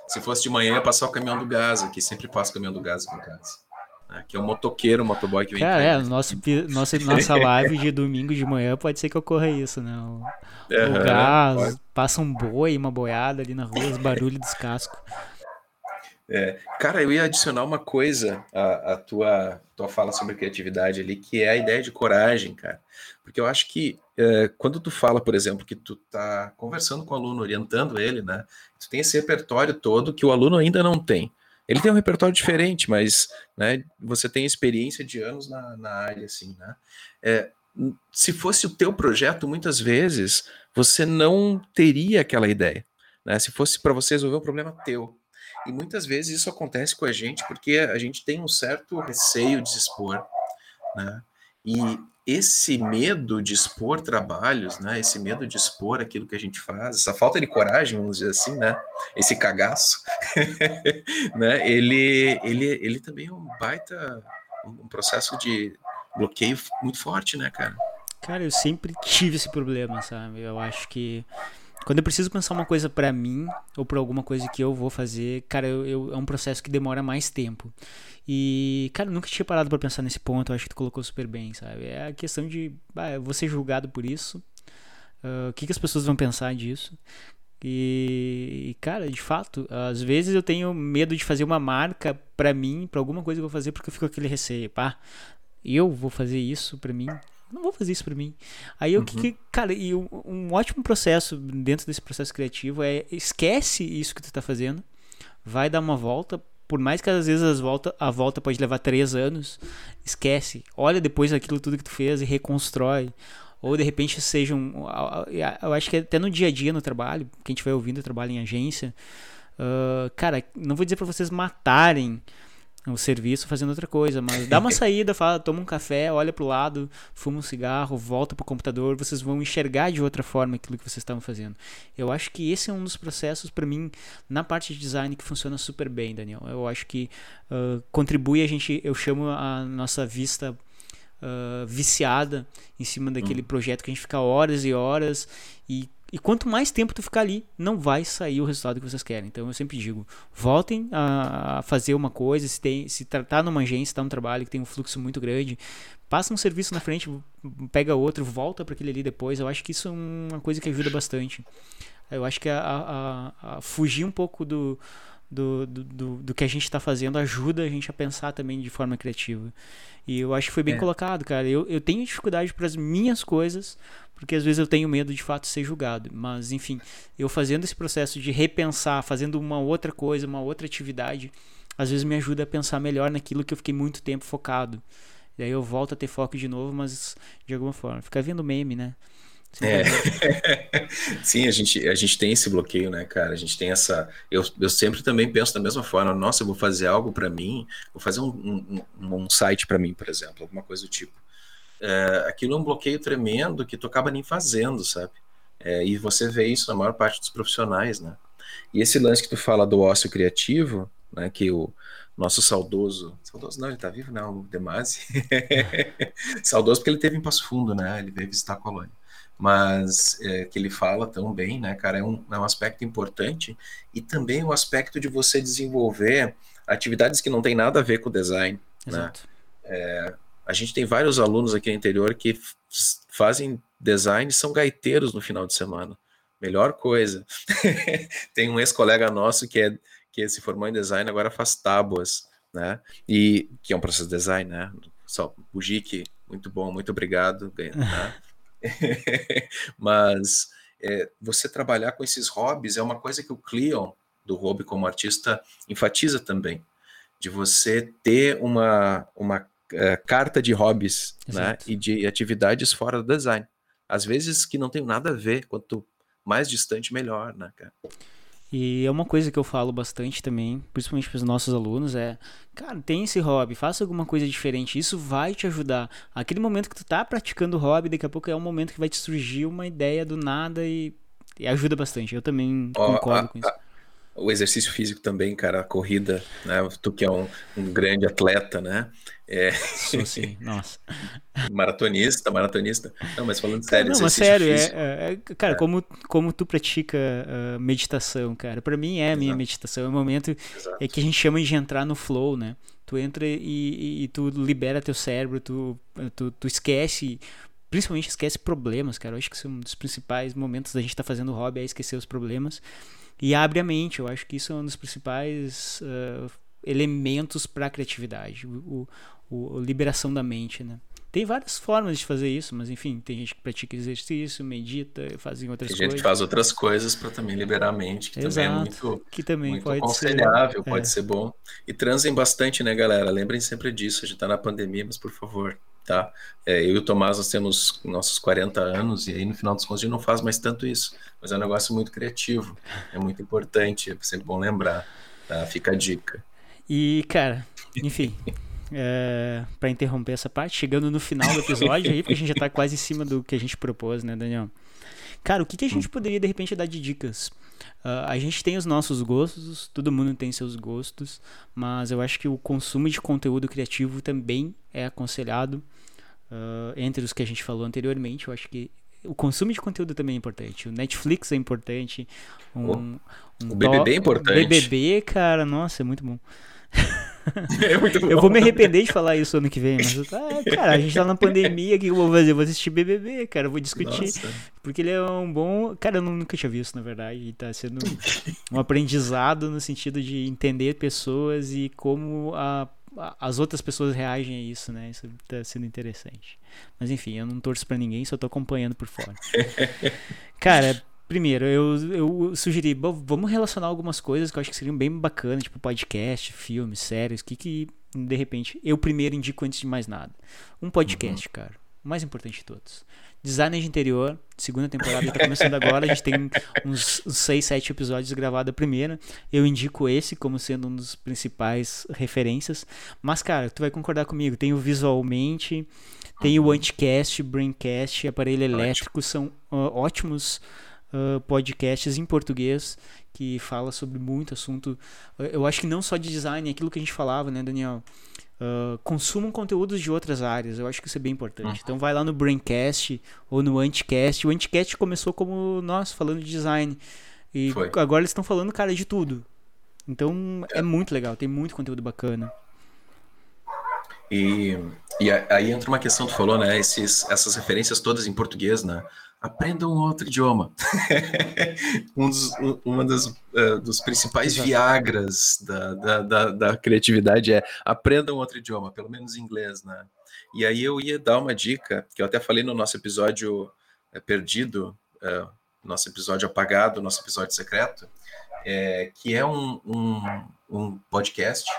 Se fosse de manhã, ia passar o caminhão do gás aqui. Sempre passa o caminhão do gás aqui em casa. Aqui é o motoqueiro, o motoboy que vem. Cara, é, nosso, nossa, nossa *laughs* live de domingo de manhã pode ser que ocorra isso, né? O, uhum, o gás, passa um boi, uma boiada ali na rua, os barulhos dos cascos. É, cara, eu ia adicionar uma coisa à, à, tua, tua fala sobre criatividade ali, que é a ideia de coragem, cara. Porque eu acho que é, quando tu fala, por exemplo, que tu tá conversando com o aluno, orientando ele, né? Tu tem esse repertório todo que o aluno ainda não tem. Ele tem um repertório diferente, mas né, você tem experiência de anos na, na área, assim, né? É, se fosse o teu projeto, muitas vezes você não teria aquela ideia. Né? Se fosse para você resolver um problema teu. E muitas vezes isso acontece com a gente porque a gente tem um certo receio de expor, né? E esse medo de expor trabalhos, né? Esse medo de expor aquilo que a gente faz, essa falta de coragem, vamos dizer assim, né? Esse cagaço, *laughs* né? Ele, ele, ele também é um baita, um processo de bloqueio muito forte, né, cara? Cara, eu sempre tive esse problema, sabe? Eu acho que quando eu preciso pensar uma coisa para mim ou para alguma coisa que eu vou fazer, cara, eu, eu, é um processo que demora mais tempo. E, cara, nunca tinha parado para pensar nesse ponto. Eu acho que tu colocou super bem, sabe? É a questão de, ah, eu vou ser julgado por isso. Uh, o que, que as pessoas vão pensar disso? E, cara, de fato, às vezes eu tenho medo de fazer uma marca para mim, para alguma coisa que eu vou fazer, porque eu fico com aquele receio. Pá, eu vou fazer isso para mim? Não vou fazer isso para mim. Aí eu uhum. que, cara, e um, ótimo processo dentro desse processo criativo é esquece isso que tu tá fazendo, vai dar uma volta, por mais que às vezes as volta, a volta pode levar três anos, esquece, olha depois aquilo tudo que tu fez e reconstrói ou de repente seja um. Eu acho que até no dia a dia no trabalho, quem estiver ouvindo trabalha em agência, uh, cara, não vou dizer para vocês matarem o serviço fazendo outra coisa, mas dá uma *laughs* saída, fala, toma um café, olha pro lado, fuma um cigarro, volta pro computador, vocês vão enxergar de outra forma aquilo que vocês estavam fazendo. Eu acho que esse é um dos processos para mim na parte de design que funciona super bem, Daniel. Eu acho que uh, contribui a gente, eu chamo a nossa vista uh, viciada em cima daquele hum. projeto que a gente fica horas e horas e e quanto mais tempo tu ficar ali, não vai sair o resultado que vocês querem. Então eu sempre digo, voltem a, fazer uma coisa, se tem, se tratar numa agência, está um trabalho que tem um fluxo muito grande, passa um serviço na frente, pega outro, volta para aquele ali depois. Eu acho que isso é uma coisa que ajuda bastante. Eu acho que a, a, a fugir um pouco do, do, do, do, do que a gente está fazendo ajuda a gente a pensar também de forma criativa. E eu acho que foi bem é. colocado, cara. Eu, eu tenho dificuldade para as minhas coisas, porque às vezes eu tenho medo de fato ser julgado. Mas, enfim, eu fazendo esse processo de repensar, fazendo uma outra coisa, uma outra atividade, às vezes me ajuda a pensar melhor naquilo que eu fiquei muito tempo focado. E aí eu volto a ter foco de novo, mas de alguma forma. Fica vendo meme, né? É. *laughs* Sim, a gente, a gente tem esse bloqueio, né, cara? A gente tem essa. Eu, eu sempre também penso da mesma forma. Nossa, eu vou fazer algo para mim, vou fazer um, um, um site para mim, por exemplo, alguma coisa do tipo. É, aquilo é um bloqueio tremendo que tu acaba nem fazendo, sabe? É, e você vê isso na maior parte dos profissionais, né? E esse lance que tu fala do ócio criativo, né? Que o nosso saudoso. Saudoso não, ele tá vivo, não, o Demasi. *laughs* saudoso porque ele teve em Passo Fundo, né? Ele veio visitar a colônia mas é, que ele fala tão bem, né, cara, é um, é um aspecto importante e também o aspecto de você desenvolver atividades que não tem nada a ver com o design, né? Exato. né? É, a gente tem vários alunos aqui no interior que fazem design e são gaiteiros no final de semana. Melhor coisa. *laughs* tem um ex-colega nosso que é que se formou em design agora faz tábuas, né? E que é um processo de design, né? Só Bujique, muito bom, muito obrigado. Né? *laughs* *laughs* Mas é, você trabalhar com esses hobbies é uma coisa que o Cleon, do hobby como artista, enfatiza também. De você ter uma, uma é, carta de hobbies né, e de atividades fora do design. Às vezes que não tem nada a ver, quanto mais distante, melhor, né, cara? E é uma coisa que eu falo bastante também, principalmente para os nossos alunos, é, cara, tem esse hobby, faça alguma coisa diferente, isso vai te ajudar. Aquele momento que tu tá praticando o hobby, daqui a pouco é um momento que vai te surgir uma ideia do nada e, e ajuda bastante. Eu também oh, concordo a, com isso o exercício físico também, cara, a corrida, né? Tu que é um, um grande atleta, né? É... Sou sim, *laughs* nossa. maratonista, maratonista. Não, mas falando sério, Não, mas sério, é, é, é, cara, é. Como, como tu pratica uh, meditação, cara, para mim é a minha Exato. meditação, é o momento é que a gente chama de entrar no flow, né? Tu entra e, e, e tu libera teu cérebro, tu, tu, tu esquece principalmente esquece problemas, cara. Eu acho que esse é um dos principais momentos da gente estar tá fazendo hobby é esquecer os problemas e abre a mente. Eu acho que isso é um dos principais uh, elementos para a criatividade, o, o, a liberação da mente, né? Tem várias formas de fazer isso, mas enfim, tem gente que pratica exercício, medita, faz outras tem coisas. Tem gente que faz outras coisas para também liberar a mente, que Exato, também é muito, que também muito pode aconselhável, ser, pode é. ser bom. E transem bastante, né, galera? Lembrem sempre disso, a gente tá na pandemia, mas por favor, tá? É, eu e o Tomás, nós temos nossos 40 anos e aí no final dos contos a gente não faz mais tanto isso, mas é um negócio muito criativo, é muito importante, é sempre bom lembrar, tá? Fica a dica. E, cara, enfim, *laughs* é, para interromper essa parte, chegando no final do episódio aí, porque a gente já tá quase em cima do que a gente propôs, né, Daniel? Cara, o que, que a gente hum. poderia de repente dar de dicas? Uh, a gente tem os nossos gostos, todo mundo tem seus gostos, mas eu acho que o consumo de conteúdo criativo também é aconselhado. Uh, entre os que a gente falou anteriormente, eu acho que o consumo de conteúdo também é importante. O Netflix é importante. Um, um o BBB é importante. BBB, cara, nossa, é muito bom. *laughs* É muito bom. Eu vou me arrepender de falar isso ano que vem, mas ah, cara, a gente tá na *laughs* pandemia, o que eu vou fazer? Eu vou assistir BBB, cara, eu vou discutir. Nossa. Porque ele é um bom. Cara, eu nunca tinha visto, na verdade, e tá sendo um aprendizado no sentido de entender pessoas e como a as outras pessoas reagem a isso, né? Isso tá sendo interessante. Mas enfim, eu não torço para ninguém, só tô acompanhando por fora. *laughs* Cara, primeiro, eu, eu sugeri, vamos relacionar algumas coisas que eu acho que seriam bem bacanas, tipo podcast, filmes, séries, que que de repente eu primeiro indico antes de mais nada. Um podcast, uhum. cara. O mais importante de todos. Designer de interior, segunda temporada está começando agora. A gente tem uns 6, 7 episódios gravados a primeira. Eu indico esse como sendo um dos principais referências. Mas, cara, tu vai concordar comigo. Tem o Visualmente, tem o uhum. Anticast, Braincast, Aparelho Elétrico. São uh, ótimos uh, podcasts em português que fala sobre muito assunto. Eu acho que não só de design, é aquilo que a gente falava, né, Daniel? Uh, consumam conteúdos de outras áreas. Eu acho que isso é bem importante. Uhum. Então vai lá no Braincast ou no Anticast. O Anticast começou como nós falando de design. E Foi. agora eles estão falando, cara, de tudo. Então é. é. muito legal, tem muito conteúdo bacana. E, e aí entra uma questão que tu falou, né? Esses, essas referências todas em português, né? Aprendam outro idioma. *laughs* um dos, uma das, uh, dos principais viagras da, da, da, da, criatividade é aprendam outro idioma, pelo menos inglês, né? E aí eu ia dar uma dica, que eu até falei no nosso episódio é, perdido, é, nosso episódio apagado, nosso episódio secreto, é, que é um, um, um podcast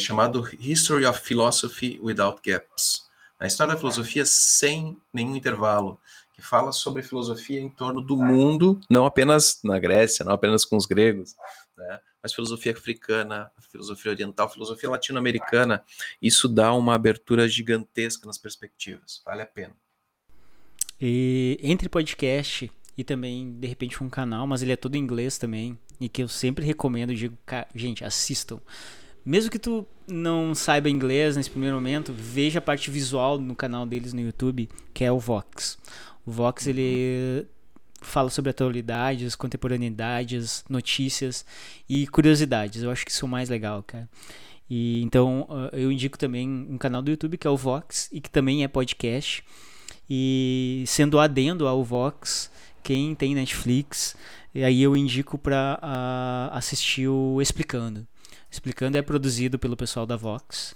chamado History of Philosophy Without Gaps. A história da filosofia sem nenhum intervalo que fala sobre filosofia em torno do mundo, não apenas na Grécia, não apenas com os gregos, né? mas filosofia africana, filosofia oriental, filosofia latino-americana. Isso dá uma abertura gigantesca nas perspectivas, vale a pena. E entre podcast e também, de repente, um canal, mas ele é todo em inglês também, e que eu sempre recomendo, digo, gente, assistam. Mesmo que tu não saiba inglês nesse primeiro momento, veja a parte visual no canal deles no YouTube, que é o Vox. O Vox ele fala sobre atualidades, contemporaneidades, notícias e curiosidades. Eu acho que isso é o mais legal, cara. E então eu indico também um canal do YouTube que é o Vox e que também é podcast. E sendo adendo ao Vox, quem tem Netflix, aí eu indico para assistir o Explicando. Explicando é produzido pelo pessoal da Vox,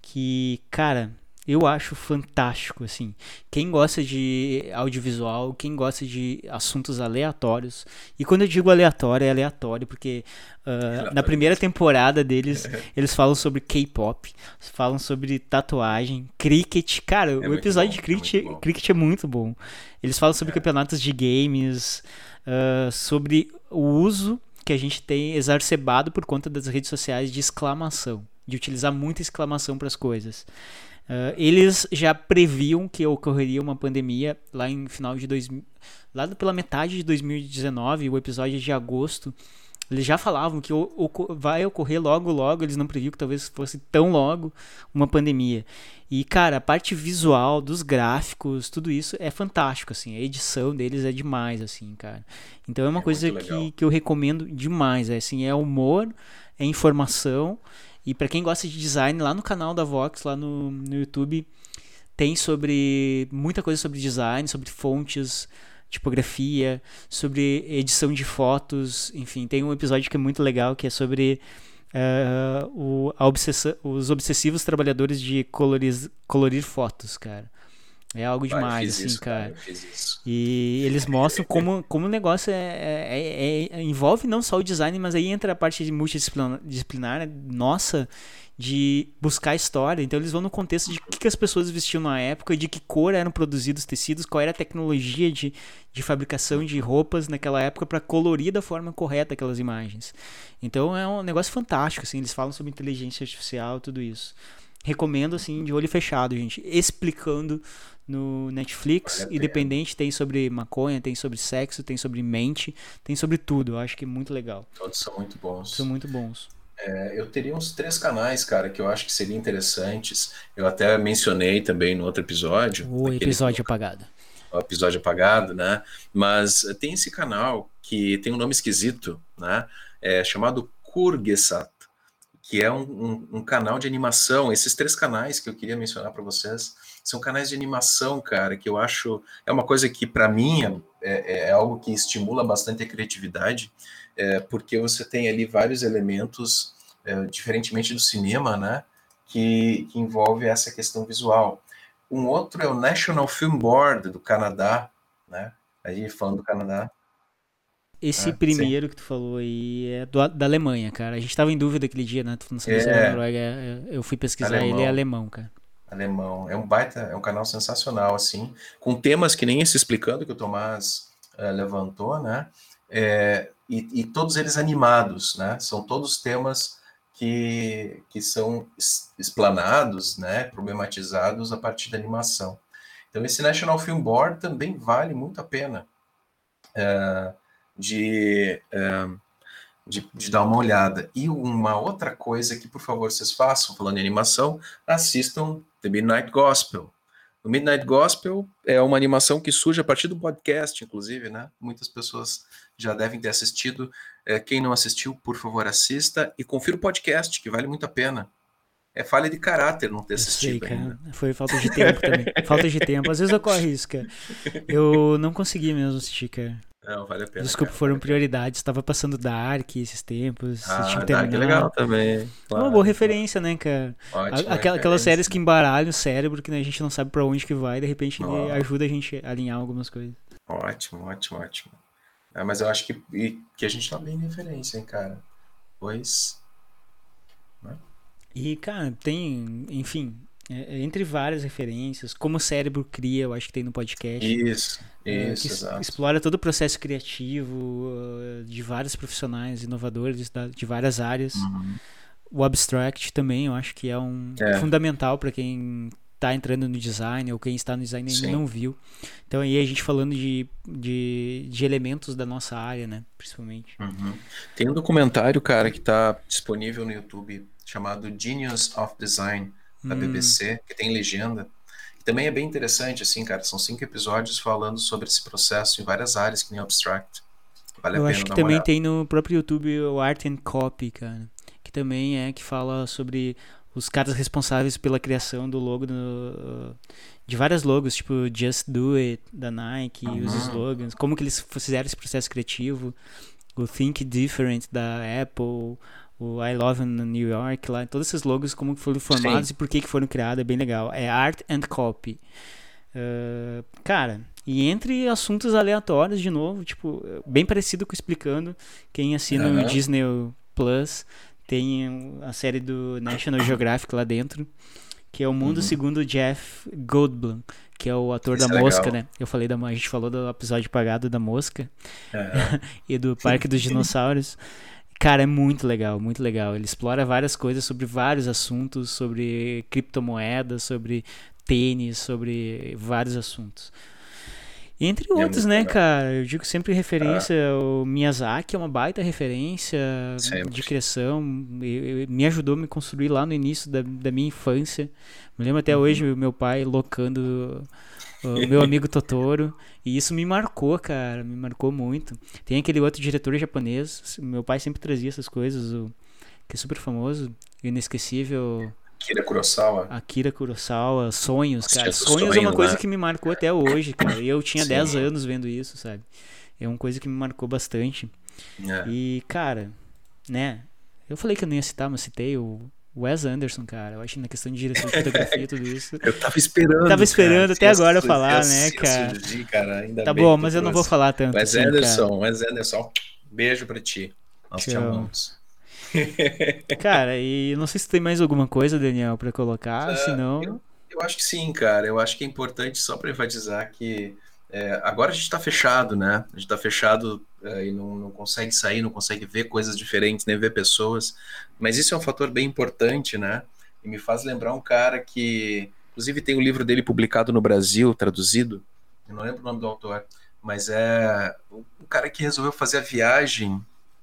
que, cara, eu acho fantástico, assim. Quem gosta de audiovisual, quem gosta de assuntos aleatórios. E quando eu digo aleatório, é aleatório, porque uh, na primeira temporada deles, *laughs* eles falam sobre K-pop, falam sobre tatuagem, cricket. Cara, é o episódio bom, de cricket é, cricket é muito bom. Eles falam sobre é. campeonatos de games, uh, sobre o uso que a gente tem exacerbado por conta das redes sociais de exclamação, de utilizar muita exclamação para as coisas. Uh, eles já previam que ocorreria uma pandemia lá em final de 2000, lá pela metade de 2019, o episódio de agosto. Eles já falavam que o, o, vai ocorrer logo, logo. Eles não previam que talvez fosse tão logo uma pandemia. E, cara, a parte visual dos gráficos, tudo isso é fantástico, assim. A edição deles é demais, assim, cara. Então é uma é coisa que, que eu recomendo demais. É, assim, é humor, é informação e para quem gosta de design, lá no canal da Vox, lá no, no YouTube, tem sobre muita coisa sobre design, sobre fontes, tipografia, sobre edição de fotos, enfim, tem um episódio que é muito legal que é sobre uh, o, os obsessivos trabalhadores de colorir fotos, cara. É algo demais, assim, isso, cara. e eles mostram como, como o negócio é, é, é, é, envolve não só o design, mas aí entra a parte de multidisciplinar nossa de buscar história. Então eles vão no contexto de o que, que, as pessoas vestiam na época, de que cor eram produzidos os tecidos, qual era a tecnologia de, de fabricação de roupas naquela época para colorir da forma correta aquelas imagens. Então é um negócio fantástico, assim. Eles falam sobre inteligência artificial, tudo isso. Recomendo assim de olho fechado, gente, explicando no Netflix. Independente tem sobre maconha, tem sobre sexo, tem sobre mente, tem sobre tudo. Eu acho que é muito legal. Todos são muito bons. São muito bons. É, eu teria uns três canais, cara, que eu acho que seriam interessantes. Eu até mencionei também no outro episódio. O episódio apagado. o episódio apagado, né? Mas tem esse canal que tem um nome esquisito, né? É chamado Kurgesat, que é um, um, um canal de animação. Esses três canais que eu queria mencionar para vocês são canais de animação, cara, que eu acho é uma coisa que para mim é, é, é, algo que estimula bastante a criatividade, é, porque você tem ali vários elementos, é, diferentemente do cinema, né? Que, que envolve essa questão visual. Um outro é o National Film Board do Canadá, né? Aí falando do Canadá. Esse ah, primeiro sim. que tu falou aí é do, da Alemanha, cara. A gente tava em dúvida aquele dia, né? Tu não sabia é, se era Noruega. Eu fui pesquisar, alemão. ele é alemão, cara. Alemão. É um baita, é um canal sensacional, assim, com temas que nem esse explicando que o Tomás uh, levantou, né? É, e, e, todos eles animados, né? São todos temas que, que são explanados, né, problematizados a partir da animação. Então, esse National Film Board também vale muito a pena é, de, é, de, de, dar uma olhada. E uma outra coisa que, por favor, vocês façam, falando em animação, assistam The Midnight Gospel. O Midnight Gospel é uma animação que surge a partir do podcast, inclusive, né? Muitas pessoas já devem ter assistido. É, quem não assistiu, por favor, assista e confira o podcast, que vale muito a pena. É falha de caráter não ter assistido. Sei, ainda. Foi falta de tempo também. *laughs* falta de tempo. Às vezes ocorre isso, cara. Eu não consegui mesmo assistir, cara. Não, vale a pena. Desculpa, cara, foram prioridades. Estava passando Dark esses tempos. Ah, Dark é legal também. Claro, uma boa referência, né, cara? Ótimo, Aquela, aquelas séries que embaralham o cérebro, que né, a gente não sabe para onde que vai, de repente ele ajuda a gente a alinhar algumas coisas. Ótimo, ótimo, ótimo. É, mas eu acho que, que a gente tá bem em referência, hein, cara? Pois. Né? E, cara, tem, enfim, é, é, entre várias referências, como o cérebro cria, eu acho que tem no podcast. Isso, é, isso, exato. Explora todo o processo criativo uh, de vários profissionais inovadores de várias áreas. Uhum. O Abstract também, eu acho que é um é. fundamental para quem está entrando no design ou quem está no design ainda não viu. Então aí a gente falando de, de, de elementos da nossa área, né, principalmente. Uhum. Tem um documentário, cara, que está disponível no YouTube chamado Genius of Design da hum. BBC, que tem legenda. Que também é bem interessante, assim, cara. São cinco episódios falando sobre esse processo em várias áreas, que nem Abstract. Vale Eu acho que também tem no próprio YouTube o Art and Copy, cara. Que também é que fala sobre os caras responsáveis pela criação do logo do, de várias logos, tipo Just Do It da Nike, uhum. os slogans, como que eles fizeram esse processo criativo, o Think Different da Apple, o I Love in New York lá, todos esses logos como foram formados Sim. e por que que foram criados, é bem legal. É Art and Copy. Uh, cara, e entre assuntos aleatórios de novo, tipo, bem parecido com explicando quem assina uhum. o Disney Plus tem a série do National *coughs* Geographic lá dentro, que é o Mundo uhum. Segundo Jeff Goldblum, que é o ator Isso da é Mosca, legal. né? Eu falei da a gente falou do episódio pagado da Mosca uhum. *laughs* e do Parque dos *laughs* Dinossauros. Cara, é muito legal, muito legal. Ele explora várias coisas sobre vários assuntos, sobre criptomoedas, sobre tênis, sobre vários assuntos. Entre é outros, né, legal. cara? Eu digo sempre referência. Ah. O Miyazaki é uma baita referência sempre. de criação. Me ajudou a me construir lá no início da, da minha infância. Me lembro até uhum. hoje meu pai locando o meu *laughs* amigo Totoro. E isso me marcou, cara. Me marcou muito. Tem aquele outro diretor japonês. Meu pai sempre trazia essas coisas. O, que é super famoso. Inesquecível. Akira Kurosawa. Akira Kurosawa, Sonhos, cara. Sonhos é uma coisa né? que me marcou até hoje, cara. E eu tinha Sim. 10 anos vendo isso, sabe? É uma coisa que me marcou bastante. É. E, cara, né? Eu falei que eu não ia citar, mas citei o Wes Anderson, cara. Eu acho que na questão de direção de fotografia e tudo isso. *laughs* Eu tava esperando. Tava esperando cara, até agora eu falar, né, cara? Surgir, cara ainda tá bom, mas eu não vou falar tanto. Wes assim, Anderson, cara. Wes Anderson, beijo pra ti. Nós te amamos. *laughs* *laughs* cara, e não sei se tem mais alguma coisa, Daniel, para colocar, uh, senão. Eu, eu, acho que sim, cara. Eu acho que é importante só para enfatizar que é, agora a gente está fechado, né? A gente está fechado é, e não, não, consegue sair, não consegue ver coisas diferentes, nem ver pessoas. Mas isso é um fator bem importante, né? E me faz lembrar um cara que, inclusive, tem um livro dele publicado no Brasil, traduzido. Eu não lembro o nome do autor, mas é um cara que resolveu fazer a viagem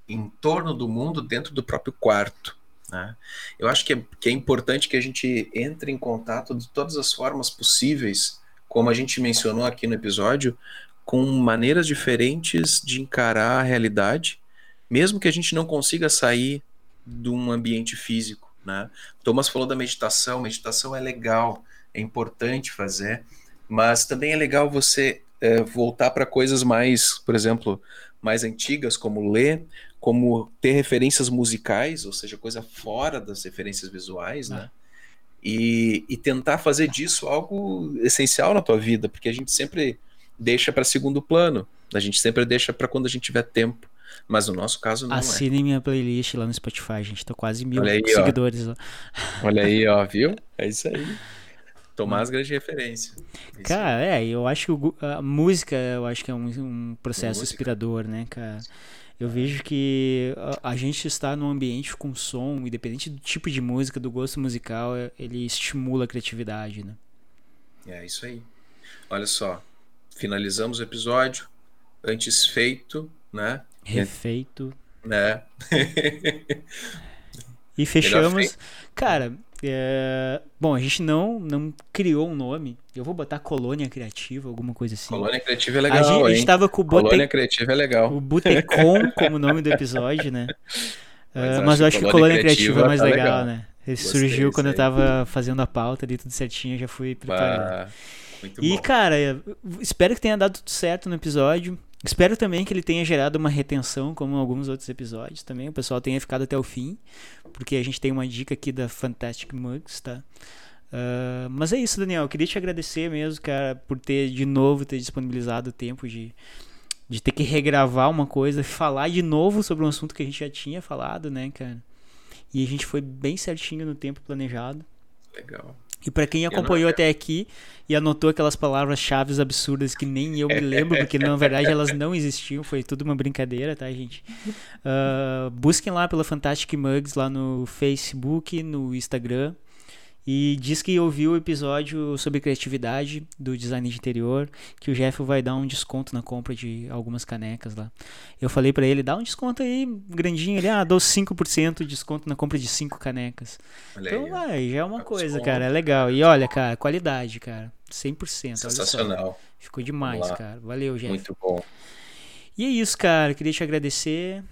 em torno do mundo dentro do próprio quarto. Né? Eu acho que é, que é importante que a gente entre em contato de todas as formas possíveis como a gente mencionou aqui no episódio, com maneiras diferentes de encarar a realidade, mesmo que a gente não consiga sair de um ambiente físico. Né? Thomas falou da meditação, meditação é legal, é importante fazer, mas também é legal você é, voltar para coisas mais, por exemplo, mais antigas, como ler, como ter referências musicais, ou seja, coisa fora das referências visuais, né? E, e tentar fazer disso algo essencial na tua vida, porque a gente sempre deixa para segundo plano, a gente sempre deixa para quando a gente tiver tempo. Mas no nosso caso não Assinem é. minha playlist lá no Spotify, a gente tá quase mil aí, seguidores ó. lá. Olha aí, ó, viu? *laughs* É isso aí. Tomás grande referência. É cara, é, eu acho que a música, eu acho que é um, um processo inspirador, né, cara? Eu vejo que a, a, gente está num ambiente com som, independente do tipo de música, do gosto musical, é, ele estimula a criatividade, né? É isso aí. Olha só, finalizamos o episódio, antes feito, né? Refeito. Né? *laughs* e fechamos. Cara, é... Bom, a gente não, não criou um nome. Eu vou botar Colônia Criativa, alguma coisa assim. Colônia Criativa é legal, A gente, a gente tava com o Bote... Colônia Criativa é legal. O Botecom como nome do episódio, né? *laughs* Mas, uh, mas eu acho que Colônia Criativa, é mais tá legal, legal, né? Ele Gostei surgiu quando eu tava fazendo a pauta ali, tudo certinho, já fui preparando. Muito e, bom. cara, espero que tenha dado tudo certo no episódio. Espero também que ele tenha gerado uma retenção, como alguns outros episódios também. O pessoal tenha ficado até o fim, porque a gente tem uma dica aqui da Fantastic Mugs, tá? Uh, mas é isso, Daniel. Eu queria te agradecer mesmo, cara, por ter de novo ter disponibilizado o tempo de, de ter que regravar uma coisa, falar de novo sobre um assunto que a gente já tinha falado, né, cara? E a gente foi bem certinho no tempo planejado. Legal. E para quem acompanhou até aqui e anotou aquelas palavras-chave absurdas que nem eu me lembro, porque na verdade elas não existiam, foi tudo uma brincadeira, tá, gente? Uh, busquem lá pela Fantastic Mugs lá no Facebook, no Instagram. E diz que ouviu o episódio sobre criatividade do design de interior, que o Jeff vai dar um desconto na compra de algumas canecas lá. Eu falei para ele, dá um desconto aí grandinho, ele, ah, dou 5% de desconto na compra de 5 canecas. Olha então, aí, vai, já é uma coisa, desconto. cara, é legal. E olha, cara, qualidade, cara, 100%. Sensacional. Ficou demais, cara. Valeu, Jeff. Muito bom. E é isso, cara, queria te agradecer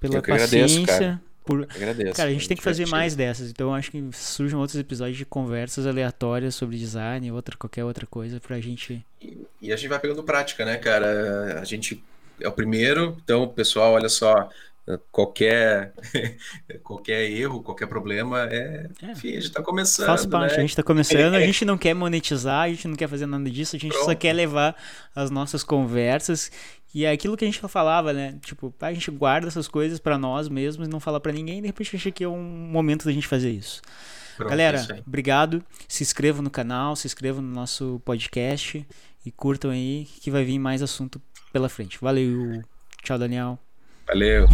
pela paciência. Agradeço, por... Agradeço. Cara, a gente tem que fazer mais dessas. Então acho que surjam outros episódios de conversas aleatórias sobre design, outra, qualquer outra coisa pra gente. E, e a gente vai pegando prática, né, cara? A gente é o primeiro, então, pessoal, olha só, qualquer *laughs* qualquer erro, qualquer problema é, é. enfim, a gente está começando. Faz parte, né? a gente está começando, a *laughs* gente não quer monetizar, a gente não quer fazer nada disso, a gente Pronto. só quer levar as nossas conversas e é aquilo que a gente falava, né? Tipo, a gente guarda essas coisas para nós mesmos e não fala para ninguém, e de repente acha que é um momento da gente fazer isso. Pronto, Galera, é obrigado. Se inscrevam no canal, se inscrevam no nosso podcast e curtam aí que vai vir mais assunto pela frente. Valeu. Tchau, Daniel. Valeu.